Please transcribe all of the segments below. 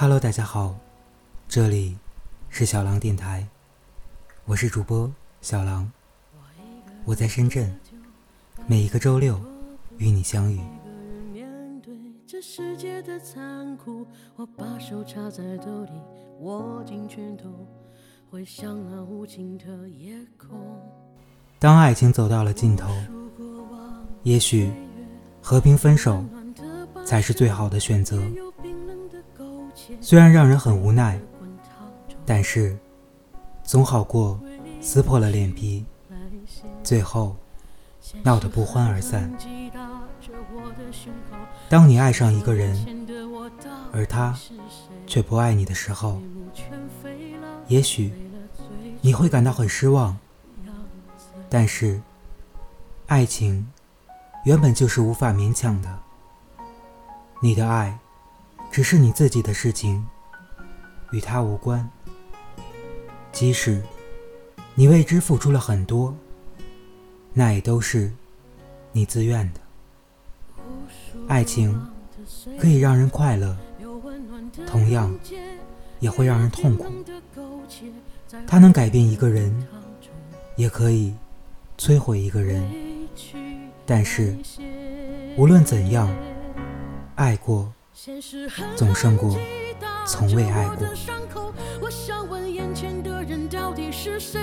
Hello，大家好，这里是小狼电台，我是主播小狼，我在深圳，每一个周六与你相遇。这世界的残酷，我把手插在兜里，握紧拳头，回想那无尽的夜空。当爱情走到了尽头，也许和平分手才是最好的选择。虽然让人很无奈，但是总好过撕破了脸皮，最后闹得不欢而散。当你爱上一个人，而他却不爱你的时候，也许你会感到很失望。但是，爱情原本就是无法勉强的。你的爱只是你自己的事情，与他无关。即使你为之付出了很多，那也都是你自愿的。爱情可以让人快乐，同样也会让人痛苦。它能改变一个人，也可以摧毁一个人。但是无论怎样，爱过总胜过从未爱过。我想问眼前的人到底是谁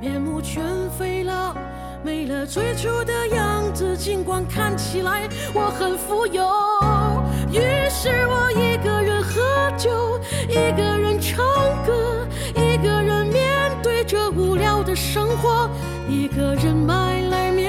面目全非了。没了最初的样子，尽管看起来我很富有。于是我一个人喝酒，一个人唱歌，一个人面对着无聊的生活，一个人买来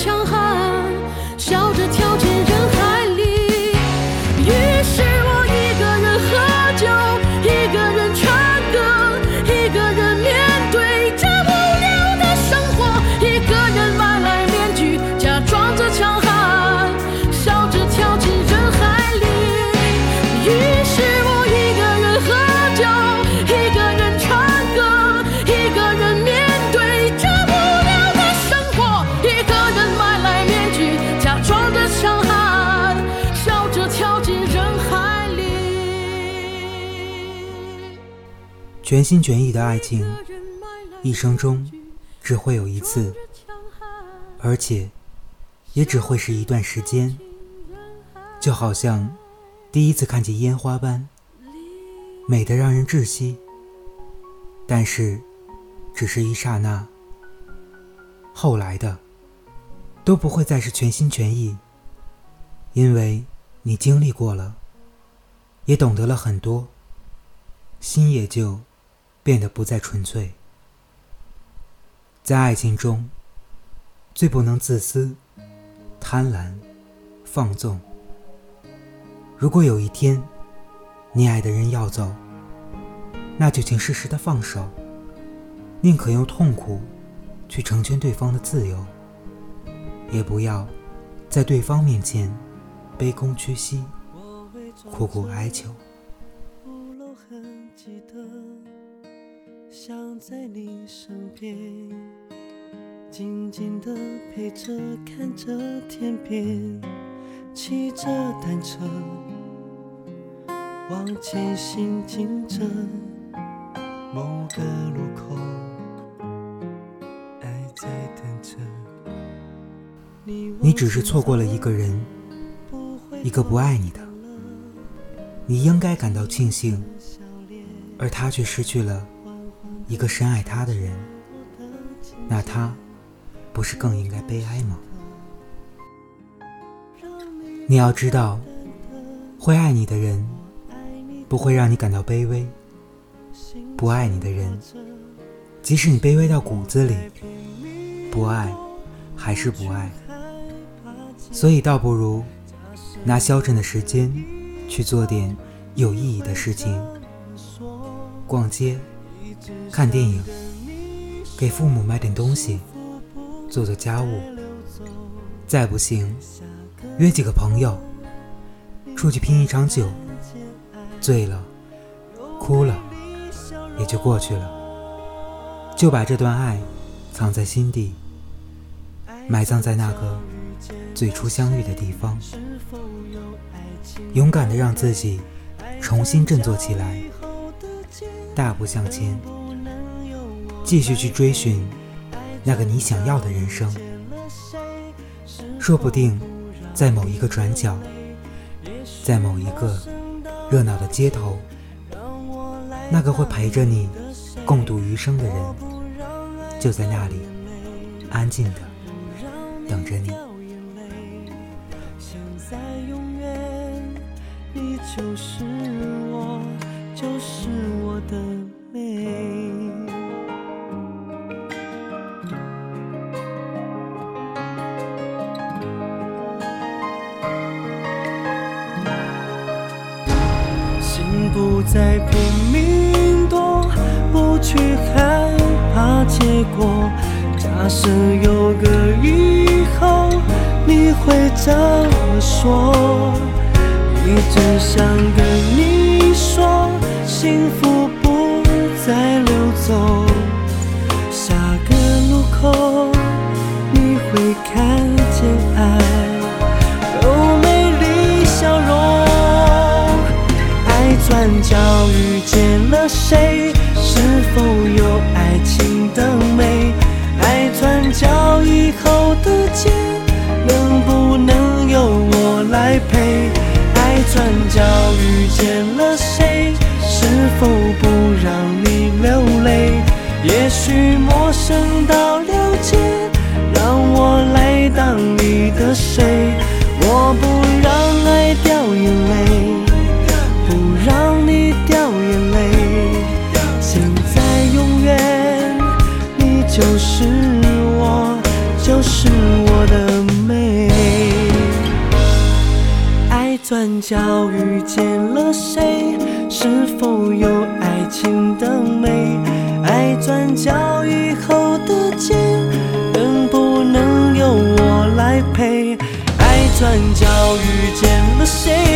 强全心全意的爱情，一生中只会有一次，而且也只会是一段时间，就好像第一次看见烟花般美得让人窒息。但是，只是一刹那，后来的都不会再是全心全意，因为你经历过了，也懂得了很多，心也就变得不再纯粹。在爱情中，最不能自私、贪婪、放纵。如果有一天，你爱的人要走，那就请适时的放手，宁可用痛苦去成全对方的自由，也不要在对方面前卑躬屈膝、苦苦哀求。想在你身边，静静的陪着，看着天边，骑着单车，往前行进着，某个路口，爱在等着。你只是错过了一个人，一个不爱你的。你应该感到庆幸，而他却失去了一个深爱他的人，那他不是更应该悲哀吗？你要知道，会爱你的人不会让你感到卑微，不爱你的人，即使你卑微到骨子里，不爱还是不爱。所以，倒不如拿消沉的时间去做点有意义的事情，逛街、看电影，给父母买点东西，做做家务。再不行，约几个朋友出去拼一场酒，醉了、哭了，也就过去了。就把这段爱藏在心底，埋葬在那个。最初相遇的地方，勇敢的让自己重新振作起来，大步向前，继续去追寻那个你想要的人生。说不定，在某一个转角，在某一个热闹的街头，那个会陪着你共度余生的人，就在那里，安静的等着你。就是我，就是我的美。心不再拼命躲，不去害怕结果。假设有个以后，你会怎么说？一直想跟你，幸福不再溜走。下个路口，你会看见爱有美丽笑容。爱转角遇见了谁？是否有爱情的美？爱转角以后的街，能不能由我来陪？爱转角遇见了？也许陌生到了解，让我来当你的谁？遇见了谁？